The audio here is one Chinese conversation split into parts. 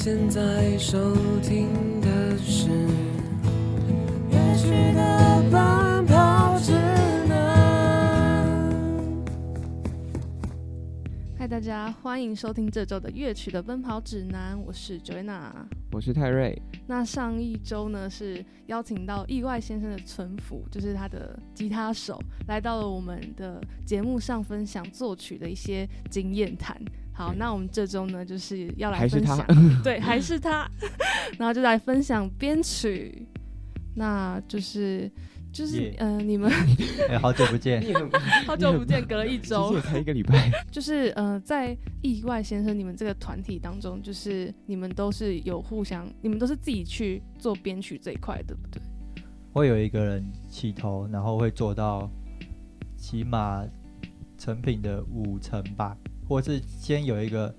你现在收听的是乐曲的奔跑指南。嗨，大家欢迎收听这周的乐曲的奔跑指南，我是 Joanna。我是泰瑞，那上一周呢是邀请到意外先生的存福，就是他的吉他手，来到了我们的节目上分享作曲的一些经验谈。好，那我们这周呢就是要来还是他。分享，对，还是他，然后就来分享编曲，那就是就是嗯呃，你们哎、好久不见，好久不见，隔了一周。一个礼拜，就是呃，在意外先生你们这个团体当中，就是你们都是有互相，你们都是自己去做编曲这一块，对不对？会有一个人起头，然后会做到起码成品的五成吧，或是先有一个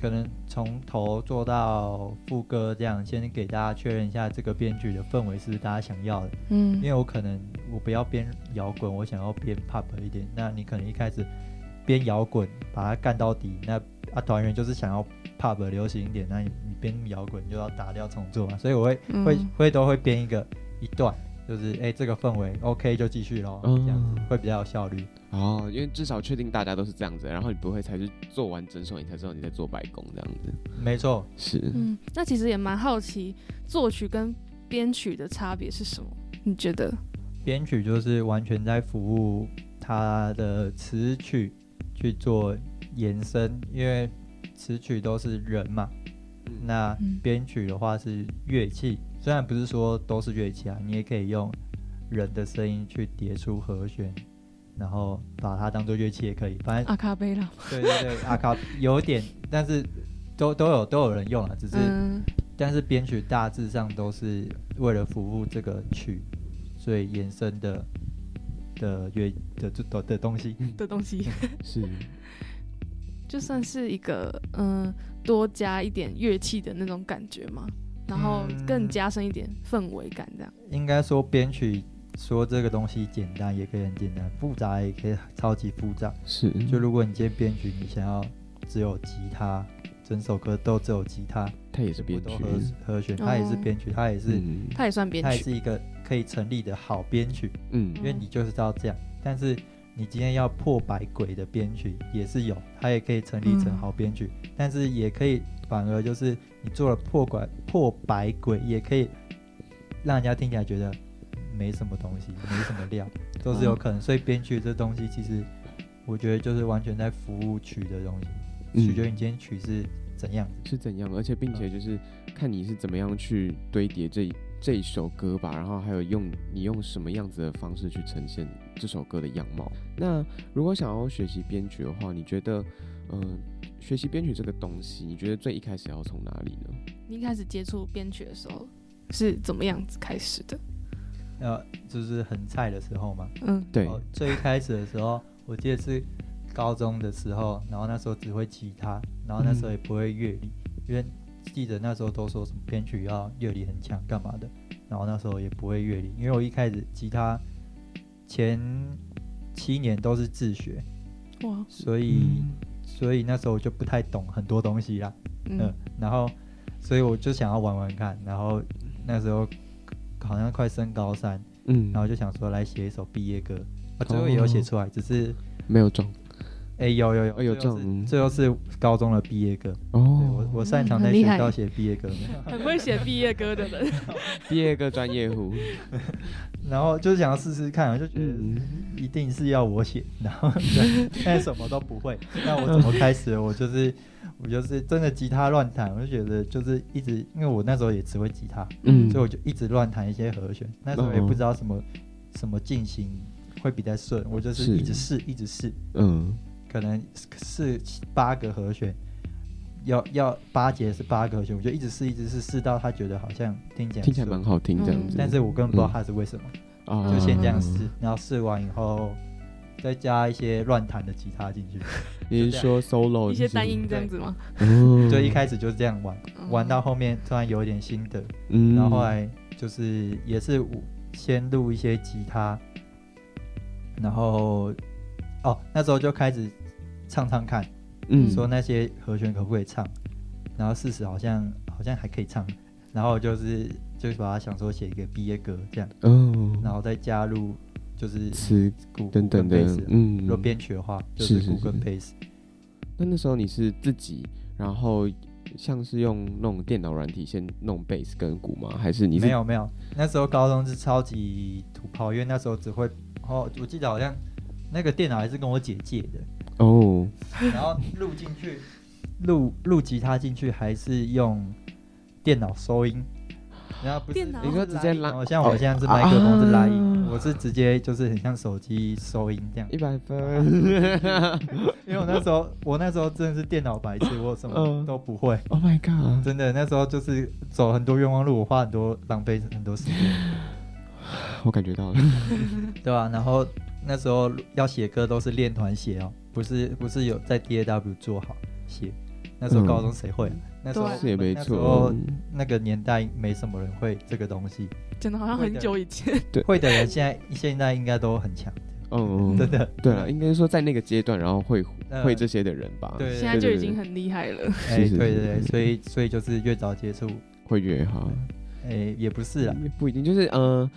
可能从头做到副歌这样，先给大家确认一下这个编曲的氛围是不是大家想要的。嗯。因为我可能我不要编摇滚，我想要编 pop 一点，那你可能一开始编摇滚把它干到底，那啊团员就是想要 pop 流行一点，那你你编摇滚就要打掉重做嘛，所以我会会嗯。会都会编一个一段，就是哎、这个氛围 OK 就继续咯，嗯这样子会比较有效率。哦，因为至少确定大家都是这样子，然后你不会才去做完整首，你才知道你在做白工这样子。没错，是，嗯，那其实也蛮好奇，作曲跟编曲的差别是什么？你觉得？编曲就是完全在服务它的词曲去做延伸，因为词曲都是人嘛，那嗯编曲的话是乐器，虽然不是说都是乐器啊，你也可以用人的声音去叠出和弦，然后把它当做乐器也可以。反正阿卡贝拉，对对对，阿卡有点，但是都都有都有人用了，只是、嗯但是编曲大致上都是为了服务这个曲，所以延伸的的乐的的的的东西。的东西，是，就算是一个嗯、多加一点乐器的那种感觉嘛，然后更嗯加深一点氛围感，这样。应该说编曲说这个东西简单也可以很简单，复杂也可以超级复杂。是，就如果你今天编曲，你想要只有吉他，整首歌都只有吉他，它也是编都，和和弦，它也是哦编曲，它也是、嗯。它也算编曲，它也是一个可以成立的好编曲，嗯。因为你就是要这样。但是你今天要破百鬼的编曲也是有，它也可以成立成嗯好编曲，但是也可以反而就是你做了破拐破百鬼，也可以让人家听起来觉得没什么东西，没什么料，都是有可能。所以编曲这东西其实我觉得就是完全在服务曲的东西，嗯取决于你今天曲是怎样子。是怎样，而且并且就是看你是怎么样去堆叠这一这一首歌吧，然后还有用你用什么样子的方式去呈现这首歌的样貌。那如果想要学习编曲的话，你觉得，呃，学习编曲这个东西，你觉得最一开始要从哪里呢？你一开始接触编曲的时候是怎么样子开始的？呃，就是很菜的时候嘛，嗯，对，哦，最一开始的时候，我记得是高中的时候，然后那时候只会吉他，然后那时候也不会乐理，因为记得那时候都说什么编曲要乐理很强干嘛的，然后那时候也不会乐理，因为我一开始吉他前七年都是自学，哇，所以、所以那时候我就不太懂很多东西啦，嗯，嗯然后所以我就想要玩玩看，然后那时候好像快升高三。嗯，然后就想说来写一首毕业歌，啊，最后也有写出来，只是没有中哎有有有哦有最后最后是高中的毕业歌，哦。我，我擅长在学校写毕业歌，很会写毕业歌的人，毕业歌专业户，然后就是想要试试看，我就觉得嗯，一定是要我写，然后但什么都不会，那我怎么开始？我就是我就是真的吉他乱弹，我就觉得就是一直，因为我那时候也只会吉他，嗯。所以我就一直乱弹一些和弦，那时候也不知道什么什么进行会比较顺，我就是是。一直试一直试。嗯，可能是八个和弦，要要八节是八个和弦，我就一直试一直试，试到他觉得好像听起来听起来蛮好听这样嗯子，但是我根本不知道他是为什么，啊就先这样试，然后试完以后再加一些乱弹的吉他进去，你是说 solo 一些单音这样子吗？哦就一开始就是这样玩，嗯玩到后面突然有一点心得，嗯。然后后来就是也是先录一些吉他，然后哦那时候就开始唱唱看，嗯。说那些和弦可不可以唱，然后事实好像好像还可以唱，然后就是就是把它想说写一个毕业歌这样，哦，然后再加入就是词鼓等等的嗯。如果编曲的话就是是鼓跟贝斯。那那时候你是自己，然后像是用那种电脑软体先弄贝斯跟鼓吗？还是你是没有没有，那时候高中是超级土炮，因为那时候只会哦，我记得好像那个电脑还是跟我姐借的，哦，然后录进去，录录吉他进去还是用电脑收音，然后不是电脑？你说直接拉哦，像我现在是麦克风是拉音，啊。我是直接就是很像手机收音这样，一百分，因为我那时候我那时候真的是电脑白痴，我什么嗯。都不会。Oh my god！真的，那时候就是走很多冤枉路，我花很多浪费很多时间。我感觉到了，对吧、然后那时候要写歌都是练团写哦，不是不是有在 DAW 做好写。那时候嗯。高中谁会、啊？那时候是也没错，那个年代没什么人会这个东西，真的好像很久以前，对。会的人现在现在应该都很强，嗯，真的。对了，应该说在那个阶段，然后会呃。会这些的人吧，对。现在就已经很厉害了。哎，对对对，所以所以就是越早接触，会越好，哎，也不是啊，也不一定，就是嗯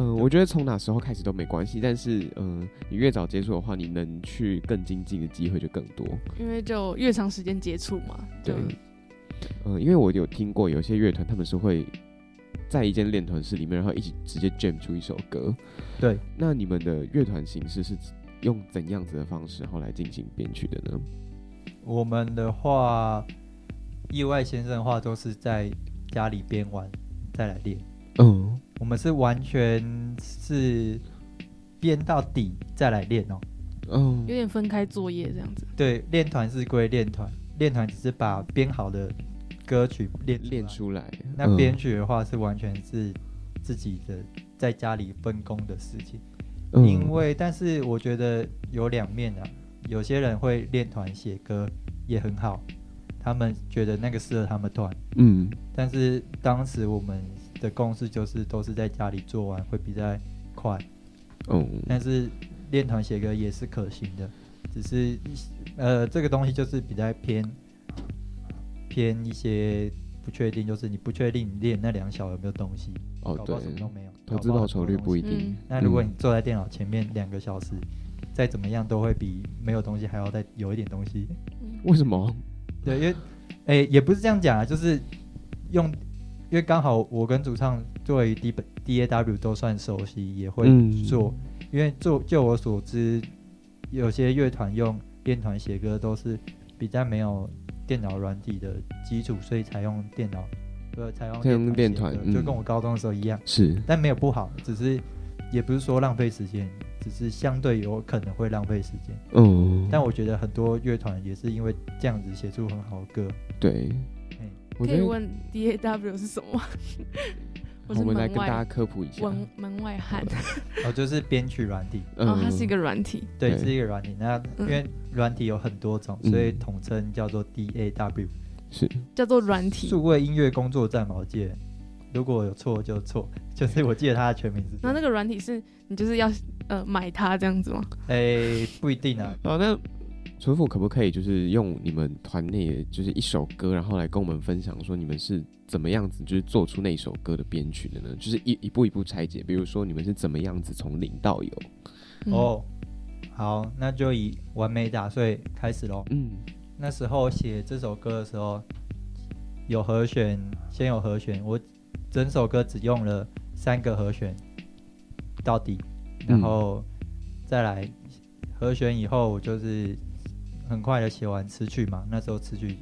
嗯，我觉得从哪时候开始都没关系，但是嗯，你越早接触的话，你能去更精进的机会就更多。因为就越长时间接触嘛，对，嗯，因为我有听过有些乐团，他们是会在一间练团室里面，然后一起直接 jam 出一首歌。对，那你们的乐团形式是用怎样子的方式，然后来进行编曲的呢？我们的话，意外先生的话都是在家里边玩再来练。嗯，我们是完全是编到底再来练哦。哦有，点分开作业这样子。对，练团是归练团，练团只是把编好的歌曲练练出出来。那嗯编曲的话是完全是自己的在家里分工的事情。嗯因为，但是我觉得有两面啊，有些人会练团写歌也很好，他们觉得那个适合他们团。嗯但是当时我们的共识就是都是在家里做完会比较快，哦但是练团写歌也是可行的，只是呃这个东西就是比较偏偏一些不确定，就是你不确定你练那两小有没有东西，哦对搞不好什么都没有，投资搞好报酬率不一定嗯。那如果你嗯坐在电脑前面两个小时，再怎么样都会比没有东西还要再有一点东西。为什么？对，因为诶、也不是这样讲啊，就是用，因为刚好我跟主唱对于 D D A W 都算熟悉，也会嗯做。因为做就我所知，有些乐团用电团写歌都是比较没有电脑软体的基础，所以才用电脑，呃，才用电用练写歌团嗯就跟我高中的时候一样。是但没有不好，只是也不是说浪费时间，只是相对有可能会浪费时间。嗯，但我觉得很多乐团也是因为这样子写出很好的歌。对嘿，我可以问 D A W 是什么？我们来跟大家科普一下。门门外汉，哦，就是编曲软体，哦，它是一嗯个软体，对，是一个软体。那因为软体有很多种，嗯所以统称叫做 DAW，是叫做软体。数位音乐工作站毛界，如果有错就错，就是我记得它的全名是这样。然后那个软体是你就是要呃买它这样子吗？诶，不一定啊。哦，那纯府可不可以就是用你们团内就是一首歌，然后来跟我们分享说你们是怎么样子就是做出那首歌的编曲的呢？就是一一步一步拆解，比如说你们是怎么样子从零到有？嗯，哦，好，那就以完美打碎开始喽。嗯那时候写这首歌的时候，有和弦，先有和弦，我整首歌只用了三个和弦到底，然后再来和弦以后，我就是很快的写完词曲嘛，那时候词曲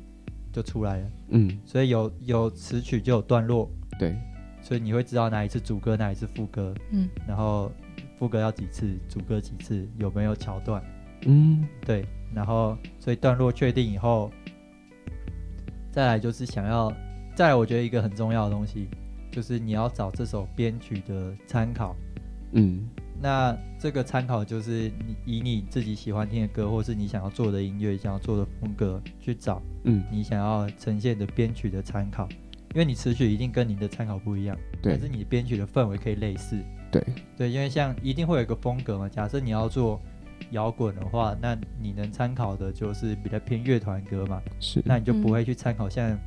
就出来了，嗯，所以有有词曲就有段落，对，所以你会知道哪一次主歌，哪一次副歌，嗯，然后副歌要几次，主歌几次，有没有桥段。嗯。对，然后所以段落确定以后，再来就是想要，再来我觉得一个很重要的东西，就是你要找这首编曲的参考。嗯那这个参考就是你以你自己喜欢听的歌，或是你想要做的音乐、想要做的风格去找嗯，你想要呈现的编曲的参考，因为你词曲一定跟你的参考不一样，对。但是你编曲的氛围可以类似。对，对，因为像一定会有一个风格嘛。假设你要做摇滚的话，那你能参考的就是比较偏乐团歌嘛，是，那你就不嗯。会去参考像、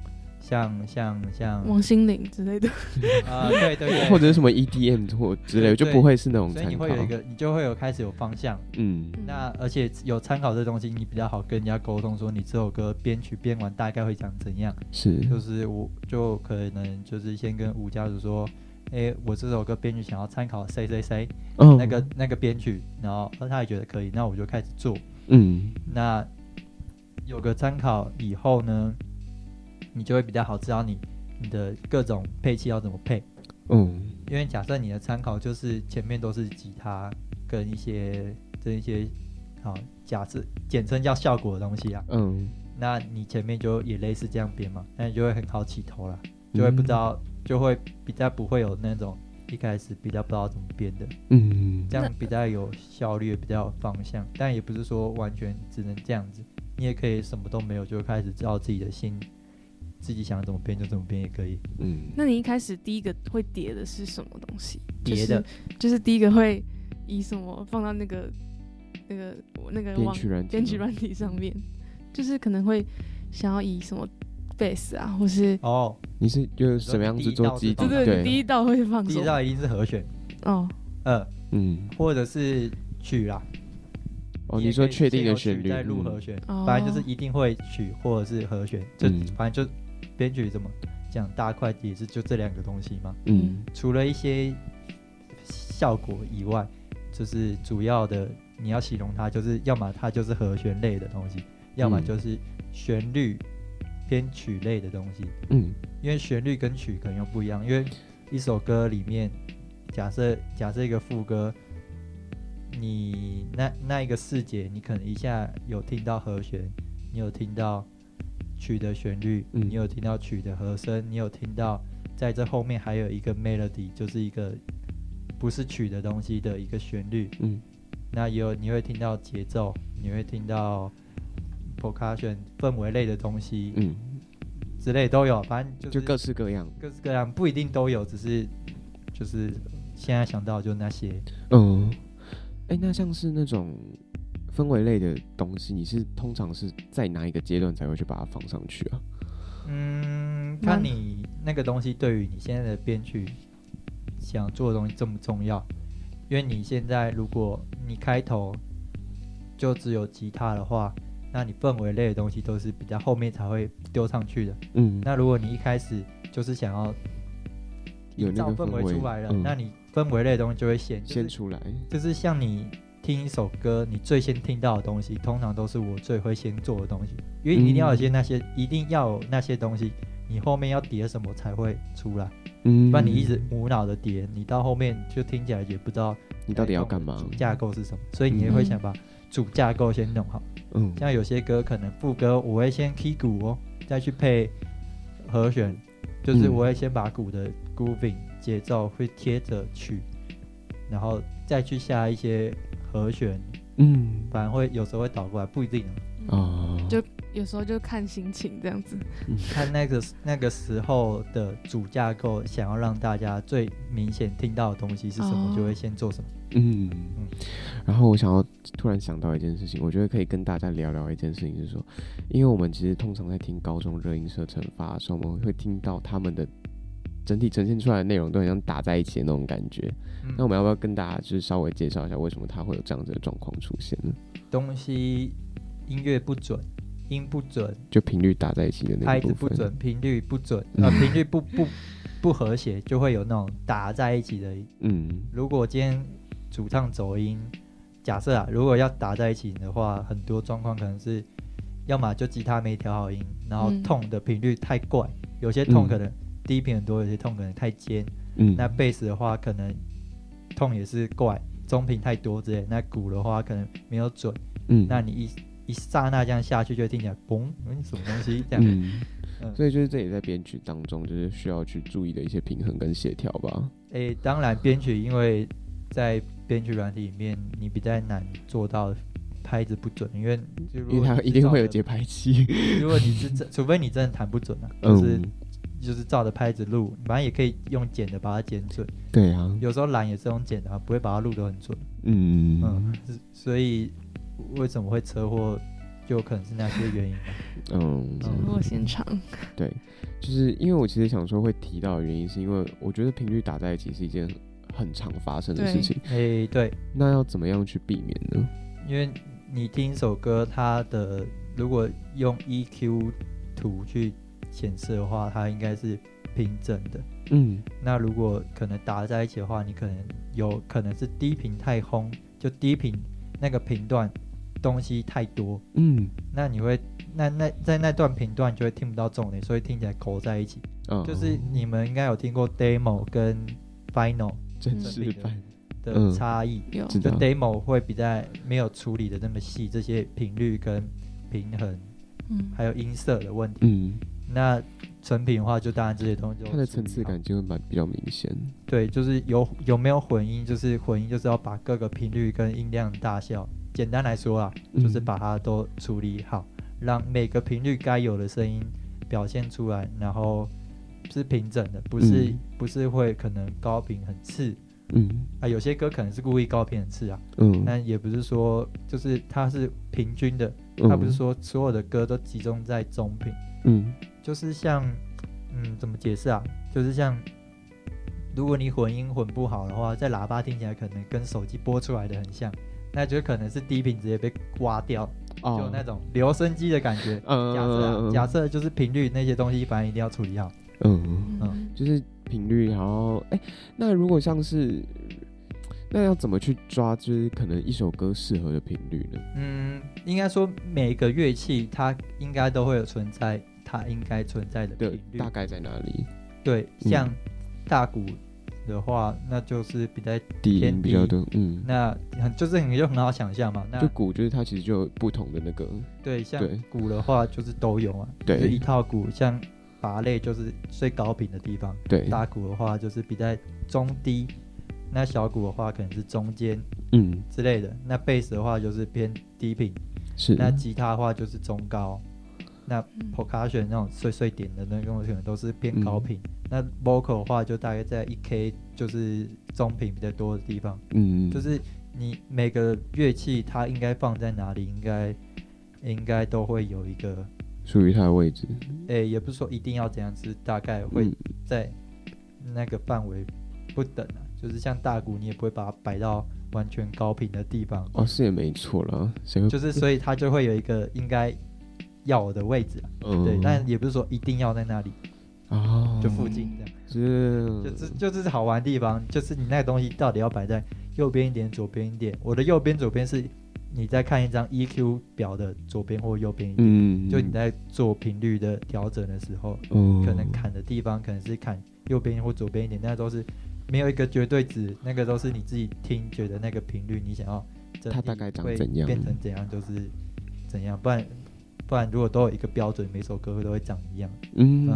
像像像王心凌之类的。啊、对对对，或者是什么 EDM 或之类的，就不会是那种所以参考。你会有一个，你就会有开始有方向。嗯那而且有参考这东西，你比较好跟人家沟通，说你这首歌编曲编完大概会讲怎样。是，就是我就可能就是先跟吴家属说，哎、我这首歌编曲想要参考谁谁谁嗯那个那个编曲，然后他也觉得可以，那我就开始做。嗯那有个参考以后呢，你就会比较好知道你你的各种配器要怎么配。嗯。因为假设你的参考就是前面都是吉他跟一些这一些好假设简称叫效果的东西啊，嗯，那你前面就也类似这样编嘛，那你就会很好起头了，就会不知道，就会比较不会有那种一开始比较不知道怎么编的，嗯。这样比较有效率，比较有方向，但也不是说完全只能这样子，你也可以什么都没有就开始知道自己的心，自己想怎么编就怎么编也可以。嗯，那你一开始第一个会叠的是什么东西？叠的。就是、就是第一个会以什么放到那个那个那个网编曲软体吗？编曲软体上面，就是可能会想要以什么 bass 啊，或是哦，你是就是什么样子做基底？你说对对，你第一道会放第？一道一定是和弦，哦，呃，嗯，或者是曲啦。哦，你说确定的旋律，曲再录嗯。和弦，哦。反正就是一定会曲或者是和弦，就嗯。反正就编曲怎么讲大块也是就这两个东西嘛。嗯除了一些效果以外，就是主要的你要形容它，就是要么它就是和弦类的东西，要么嗯就是旋律编曲类的东西。嗯因为旋律跟曲可能又不一样，因为一首歌里面，假设假设一个副歌，你那那一个四节，你可能一下有听到和弦，你有听到曲的旋律，嗯你有听到曲的和声，你有听到在这后面还有一个 melody，就是一个不是曲的东西的一个旋律，嗯那也有你会听到节奏，你会听到 percussion 氛围类的东西，嗯，之类都有，反正就是就各式各样。各式各样，不一定都有，只是就是现在想到就那些。嗯，哎，那像是那种氛围类的东西，你是通常是在哪一个阶段才会去把它放上去啊？嗯，那看你那个东西对于你现在的编曲想做的东西重不重要？因为你现在如果你开头就只有吉他的话，那你氛围类的东西都是比较后面才会丢上去的。嗯，那如果你一开始就是想要有那个氛围围出来了，嗯那你氛围类的东西就会显就是先出来。就是像你听一首歌，你最先听到的东西，通常都是我最会先做的东西，因为你一定要有些那些，一定要有那些东西，你后面要叠什么才会出来，嗯，不然你一直无脑的叠，你到后面就听起来也不知道你到底要干嘛？主架构是什么，所以你也会想把主架构先弄好。嗯，像有些歌可能副歌我会先 key 鼓哦，再去配和弦，就是嗯我会先把鼓的 grooving 节奏会贴着去，然后再去下一些和弦，嗯。反而会有时候会倒过来，不一定啊。啊，就有时候就看心情这样子。看那个那个时候的主架构，想要让大家最明显听到的东西是什么，哦。就会先做什么。嗯，然后我想要突然想到一件事情，我觉得可以跟大家聊聊一件事情，是说，因为我们其实通常在听高中热音社惩罚的时候，我们会听到他们的整体呈现出来的内容都很像打在一起的那种感觉。嗯那我们要不要跟大家就是稍微介绍一下，为什么它会有这样子的状况出现呢？东西音乐不准，音不准，就频率打在一起的那拍个部分。子不准，频率不准，嗯呃，频率不不不和谐，就会有那种打在一起的。嗯如果今天主唱走音，假设啊，如果要打在一起的话，很多状况可能是，要么就吉他没调好音，然后嗯痛的频率太怪，有些痛嗯可能低频很多，有些痛可能太尖。嗯，那贝斯的话，可能痛也是怪，中频太多之类。那鼓的话，可能没有准。嗯那你一一刹那这样下去，就会听起来嘣，嗯，什么东西这样？嗯，嗯，所以就是这也在编曲当中，就是需要去注意的一些平衡跟协调吧。诶、当然编曲，因为在编曲软体里面，你比较难做到拍子不准，因为就如因为果它一定会有节拍器。如果你是真，除非你真的弹不准啊，就是、嗯，就是照着拍子录，反正也可以用剪的把它剪准。对啊，有时候懒也是用剪的、啊，不会把它录得很准。嗯嗯，是所以为什么会车祸，就可能是那些原因吧。嗯，车祸现场，对，就是因为我其实想说会提到的原因，是因为我觉得频率打在一起是一件很常发生的事情。诶、对，那要怎么样去避免呢？因为你听一首歌，它的如果用 EQ 图去显示的话，它应该是平整的。嗯。那如果可能打在一起的话，你可能有可能是低频太轰，就低频那个频段东西太多，嗯。那你会那那在那段频段就会听不到重点，所以听起来勾在一起。嗯，就是你们应该有听过 demo 跟 final 真嗯是版，的嗯。差异，有。就 demo 会比较没有处理的那么细，这些频率跟平衡嗯。还有音色的问题。嗯，那成品的话，就当然这些东西就它的层次感就会蛮比较明显。对，就是有有没有混音，就是混音就是要把各个频率跟音量大小，简单来说啊，就是嗯。把它都处理好，让每个频率该有的声音表现出来，然后是平整的，不是、嗯。不是会可能高频很刺嗯。啊，有些歌可能是故意高频很刺啊，嗯，但也不是说就是它是平均的，嗯它不是说所有的歌都集中在中频。嗯就是像，嗯，怎么解释啊？就是像，如果你混音混不好的话，在喇叭听起来可能跟手机播出来的很像，那就可能是低频直接被刮掉，哦，就那种留声机的感觉。嗯假设、啊嗯，假设就是频率那些东西，反正一定要处理好。嗯，嗯就是频率，然后哎，那如果像是。那要怎么去抓？就是可能一首歌适合的频率呢？嗯，应该说每个乐器它应该都会有存在它应该存在的的频率。大。概在哪里？对，嗯。像大鼓的话，那就是比较低偏比较多，嗯，那很就是你就很好想象嘛。那就鼓就是它其实就有不同的那个，对，像鼓的话就是都有啊，对。就一套鼓，像拔类就是最高频的地方，对，大鼓的话就是比在中低，那小鼓的话可能是中间嗯，之类的，那贝斯的话就是偏低频，是，那吉他的话就是中高，那嗯。percussion 那种碎碎点的那种可能都是偏嗯。高频，那 vocal 的话就大概在一 K 就是中频比较多的地方，嗯，就是你每个乐器它应该放在哪里，应该应该都会有一个，属于它的位置，诶、也不是说一定要怎样，是大概会嗯。在那个范围不等啊。就是像大鼓，你也不会把它摆到完全高频的地方，哦，是也没错了，就是所以它就会有一个应该要的位置对，但也不是说一定要在那里，哦，就附近这样，是，就是就是好玩的地方，就是你那个东西到底要摆在右边一点，左边一点。我的右边、左边是你在看一张 EQ 表的左边或右边一点。嗯，就你在做频率的调整的时候，嗯，可能砍的地方可能是砍右边或左边一点，那都是没有一个绝对值，那个都是你自己听觉得那个频率，你想要它大概长会怎样。变成怎样就是怎样，不然不然如果都有一个标准，每首歌都会长一样。嗯，那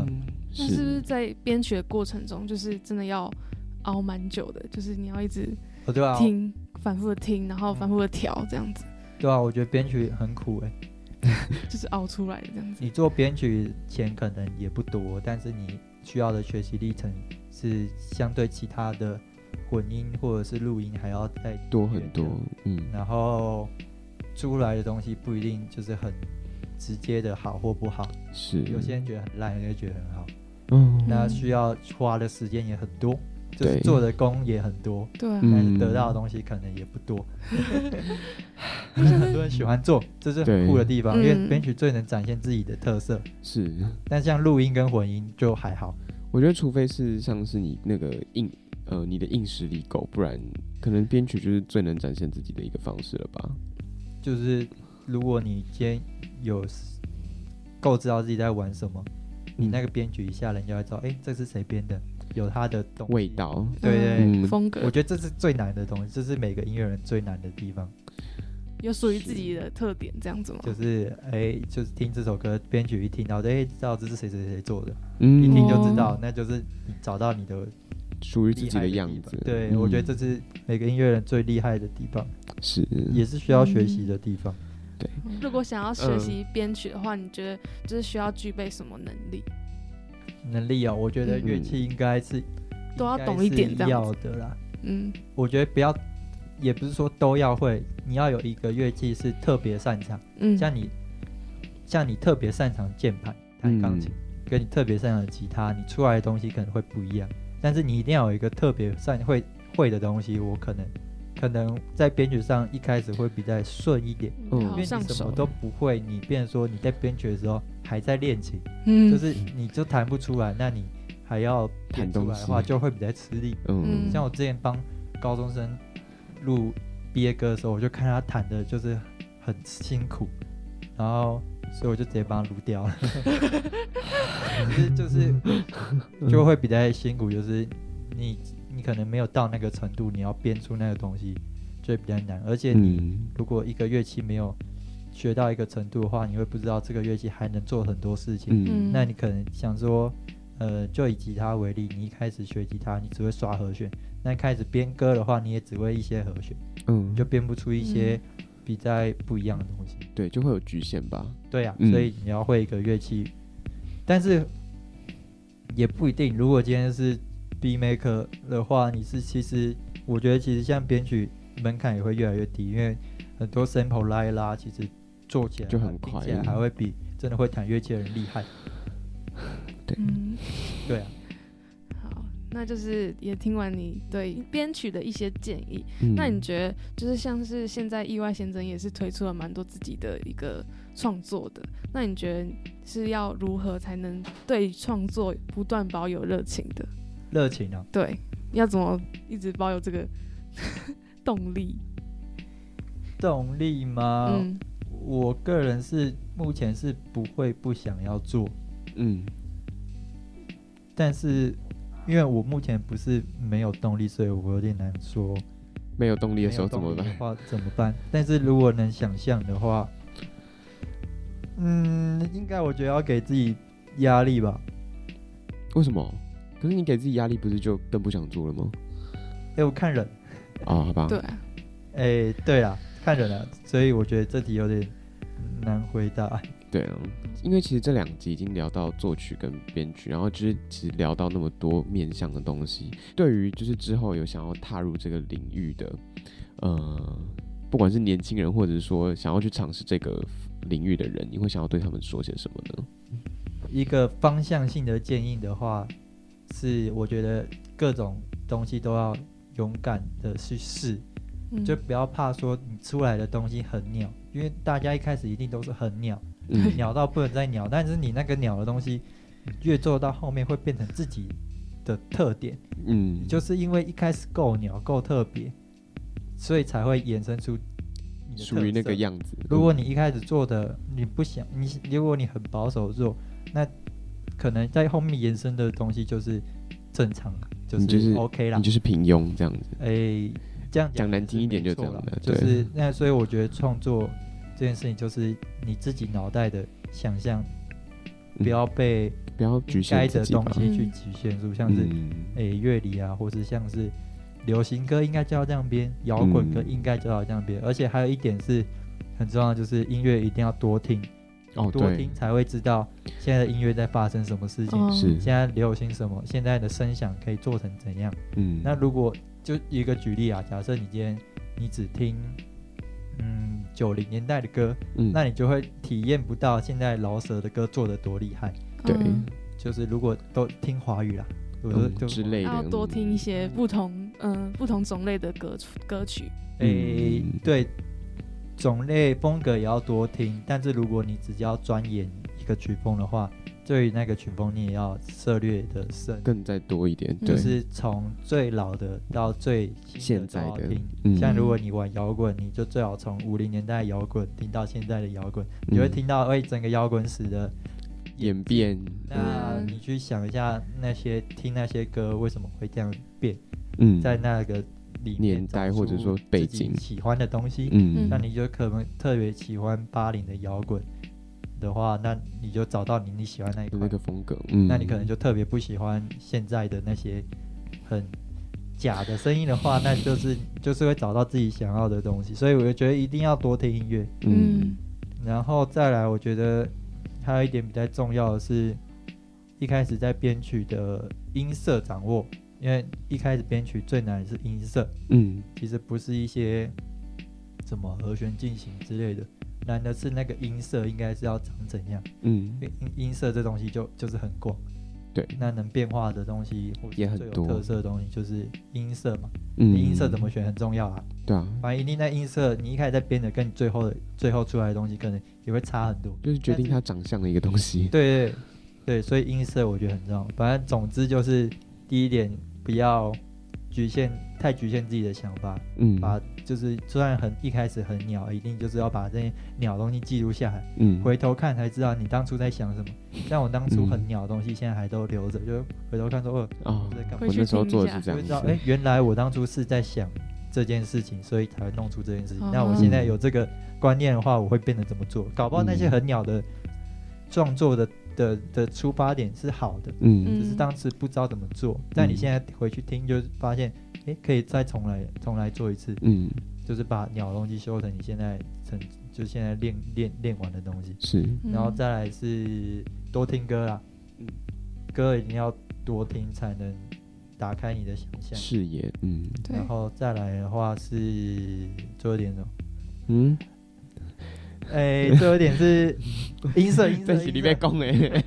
是不是是，在编曲的过程中，就是真的要熬蛮久的，就是你要一直哦，对啊，听，反复的听，然后反复的调，这样子，对啊，我觉得编曲很苦哎、就是熬出来的这样子。你做编曲钱可能也不多，但是你需要的学习历程是相对其他的混音或者是录音还要再多很多，嗯，然后出来的东西不一定就是很直接的好或不好，是，有些人觉得很烂，有些人觉得很好，嗯，那需要花的时间也很多，就是对。做的工也很多，对但是得到的东西可能也不多。但是很多人喜欢做，这是很酷的地方，因为嗯。编曲最能展现自己的特色。是，但像录音跟混音就还好，我觉得除非是像是你那个硬，呃，你的硬实力够，不然可能编曲就是最能展现自己的一个方式了吧。就是如果你今天有够知道自己在玩什么，你嗯那个编曲一下，人家会知道，哎、这是谁编的，有他的东味。道，对对嗯。风格。我觉得这是最难的东西，这是每个音乐人最难的地方，有属于自己的特点，这样子吗？就是哎、就是听这首歌编曲一听到，哎、知道这是谁谁谁做的，嗯。一听就知哦道，那就是你找到你的属于自己的样子。对，嗯。我觉得这是每个音乐人最厉害的地方，是，也是需要学习的地方。如果想要学嗯习编曲的话，你觉得就是需要具备什么能力？能力啊，我觉得乐器应该是都要懂一点应该是这样子。要的啦。嗯。我觉得不要也不是说都要会，你要有一个乐器是特别擅长，嗯，像你像你特别擅长键盘弹钢琴，跟你特别擅长吉他，你出来的东西可能会不一样。但是你一定要有一个特别擅会会的东西，我可能可能在编曲上一开始会比较顺一点，嗯。因为你什么，都不会，你变成说你在编曲的时候还在练琴，嗯，就是你就弹不出来，那你还要弹出来的话，就会比较吃力。嗯。嗯像我之前帮高中生录毕业歌的时候，我就看他弹的就是很辛苦，然后所以我就直接帮他录掉了。就是就是就会比较辛苦，就是你你可能没有到那个程度，你要编出那个东西就会比较难，而且你嗯如果一个乐器没有学到一个程度的话，你会不知道这个乐器还能做很多事情。嗯那你可能想说，呃，就以吉他为例，你一开始学吉他，你只会刷和弦，那开始编歌的话，你也只会一些和弦，嗯你就编不出一些比较不一样的东西。对，就会有局限吧。对呀、嗯所以你要会一个乐器，但是也不一定。如果今天是 B maker 的话，你是其实我觉得其实像编曲门槛也会越来越低，因为很多 sample 拉一拉，其实做起来就很听快还会比真的会弹乐器的人厉害。嗯，对啊，好，那就是也听完你对编曲的一些建议。嗯那你觉得，就是像是现在意外先生也是推出了蛮多自己的一个创作的，那你觉得是要如何才能对创作不断保有热情的？热情啊，对，要怎么一直保有这个 动力？动力吗？嗯我个人是目前是不会不想要做，嗯但是因为我目前不是没有动力，所以我有点难说。没有动力的时候怎么办？的话怎么办？但是如果能想象的话，嗯，应该我觉得要给自己压力吧。为什么？可是你给自己压力，不是就更不想做了吗？哎、我看人，啊、好吧。对，啊，哎、对啊，看人啊，所以我觉得这题有点难回答。对啊，因为其实这两集已经聊到作曲跟编曲，然后就是其实聊到那么多面向的东西。对于就是之后有想要踏入这个领域的，呃，不管是年轻人或者是说想要去尝试这个领域的人，你会想要对他们说些什么呢？一个方向性的建议的话，是我觉得各种东西都要勇敢的去试，嗯。就不要怕说你出来的东西很鸟，因为大家一开始一定都是很鸟，嗯。鸟到不能再鸟，但是你那个鸟的东西，越做到后面会变成自己的特点，嗯，就是因为一开始够鸟够特别，所以才会衍生出你的属于那个样子。如果你一开始做的你不想，你如果你很保守做，那可能在后面延伸的东西就是正常，就是就是 OK 啦。你。就是平庸这样子，哎、这样讲难听一点就没错啦这样的就是那所以我觉得创作这件事情就是你自己脑袋的想象，嗯。不要被不要局限该的东。西去嗯局限住，像是嗯。诶乐理啊，或是像是流行歌应该就要这样编，摇滚歌嗯应该就要这样编，而且还有一点是很重要的，就是音乐一定要多听，哦，多听，才会知道现在的音乐在发生什么事情，哦。是。现在流行什么，现在的声响可以做成怎样。嗯，那如果就一个举例啊，假设你今天你只听嗯九零年代的歌，嗯。那你就会体验不到现在饶舌的歌做的多厉害。对。嗯。就是如果都听华语啦，我说嗯就之类的，要多听一嗯些不同嗯不同种类的歌曲歌曲。诶、嗯。对，种类风格也要多听，但是如果你只要钻研一个曲风的话，对于那个曲风你也要涉略的深，更再多一点，就是从最老的到最新现在的像如果你玩摇滚，你就最好从五零年代摇滚听到现在的摇滚，你会嗯听到哎整个摇滚史的演变，那嗯你去想一下那些听那些歌为什么会这样变，嗯，在那个年代找或者说背景喜欢的东西，嗯。那你就可能特别喜欢八零的摇滚的话，那你就找到你你喜欢那一块有那，个风格，嗯，那你可能就特别不喜欢现在的那些很假的声音的话，那就是就是会找到自己想要的东西。所以我就觉得一定要多听音乐，嗯。然后再来，我觉得还有一点比较重要的是，一开始在编曲的音色掌握，因为一开始编曲最难的是音色，嗯其实不是一些什么和弦进行之类的，难的是那个音色应该是要长怎样。嗯音音色这东西就就是很广，对，那能变化的东西或是最有也很多特色的东西就是音色嘛。嗯，音色怎么选很重要啊，对啊，反正一定在音色，你一开始在编的跟你最后的最后出来的东西可能也会差很多。就是决定他长相的一个东西。对对对，所以音色我觉得很重要。反正总之就是第一点，不要局限太局限自己的想法，嗯，把就是虽然很一开始很鸟，一定就是要把这些鸟东西记录下来，嗯回头看才知道你当初在想什么。像我当初嗯很鸟的东西，现在还都留着，就回头看说，哦，哦我在干我那时候听一下做的是这样就会知道，子。哎，原来我当初是在想这件事情，所以才会弄出这件事情。哦那我现在有这个观念的话，我会变得怎么做？搞不好那些嗯很鸟的创作的的的出发点是好的，嗯嗯只是当时不知道怎么做。但你现在回去听，就发现，哎，可以再重来重来做一次，嗯，就是把鸟东西修成你现在成就现在练练练完的东西。是，嗯然后再来是多听歌啦，嗯歌一定要多听才能打开你的想象。视野，嗯然后再来的话是做一点什么？嗯，哎，最后一点是音色，音色，在里面音色讲诶，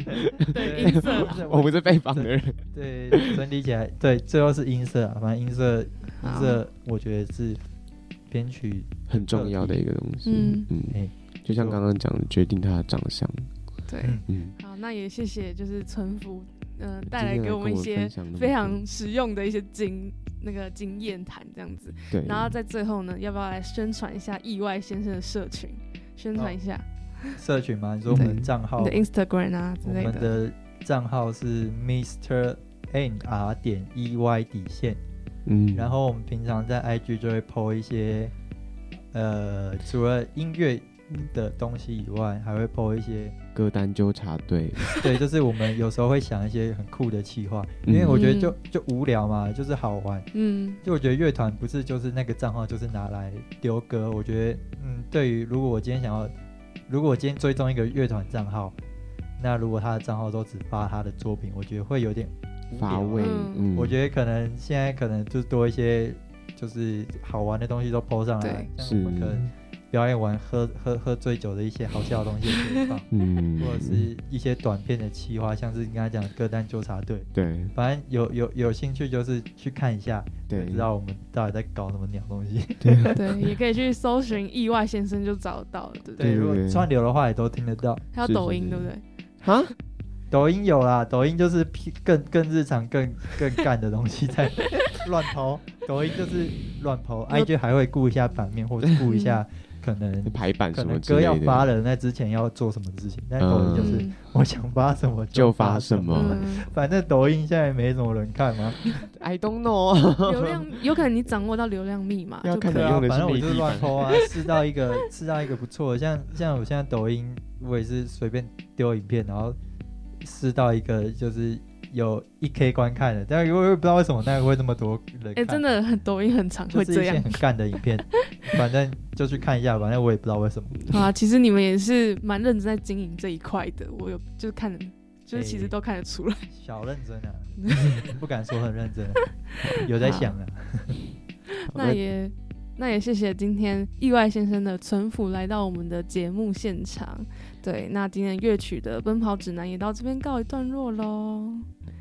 对音色我不是被绑的人。对，整理起来，对，最后是音色啊，反正音色，音色，我觉得是编曲，很重要的一个东西。嗯嗯哎就像刚刚讲的，决定他的长相。对，嗯嗯，好，那也谢谢就是村夫，嗯、带来给我们一些非常实用的一些经那个经验谈这样子。对，然后在最后呢，要不要来宣传一下意外先生的社群？宣传一下。社群嘛，你说我们账号 的 Instagram 啊之我类的。们的账号是 Mr N R 点 E Y 底线，嗯，然后我们平常在 IG 就会 po 一些，呃，除了音乐的东西以外，还会 po 一些，歌单纠察队，对，就是我们有时候会想一些很酷的企划，因为我觉得就就无聊嘛，就是好玩。嗯。就我觉得乐团不是就是那个账号就是拿来丢歌，我觉得嗯，对于如果我今天想要，如果我今天追踪一个乐团账号，那如果他的账号都只发他的作品，我觉得会有点乏味，嗯。嗯，我觉得可能现在可能就多一些，就是好玩的东西都 PO 上来对，像我们可能是，表演完喝喝喝醉酒的一些好笑的东西也可以放，嗯，或者是一些短片的企划，像是你刚才讲的歌单纠察队，对反正有有有兴趣就是去看一下，对，就知道我们到底在搞什么鸟东西。对，也可以去搜寻意外先生就找得到了，对不对？对，如果串流的话也都听得到。还有是是是抖音对不对？哈，抖音有啦，抖音就是更更日常、更更干的东西在乱抛。抖音就是乱抛，IG 还会顾一下版面，或者顾一下可能排版什么之类能歌要发，了，那之前要做什么事情。但抖音就是嗯。我想发什么就发发什么。嗯，反正抖音现在没什么人看嘛，I don't know，流量有可能你掌握到流量密码要就可以。看你用的反正我就是乱抛啊，试到一个 试到一个不错的，像像我现在抖音，我也是随便丢影片，然后试到一个就是有一 K 观看的，但是我也不知道为什么那个会那么多人哎、看，真的很抖音很常会这样就是很。干的影片，反正就去看一下，反正我也不知道为什么。好啊，其实你们也是蛮认真在经营这一块的，我有就是看，就是其实哎都看得出来。小认真啊，不敢说很认真，有在想啊。那也那也谢谢今天意外先生的存福来到我们的节目现场。对，那今天乐曲的奔跑指南也到这边告一段落喽，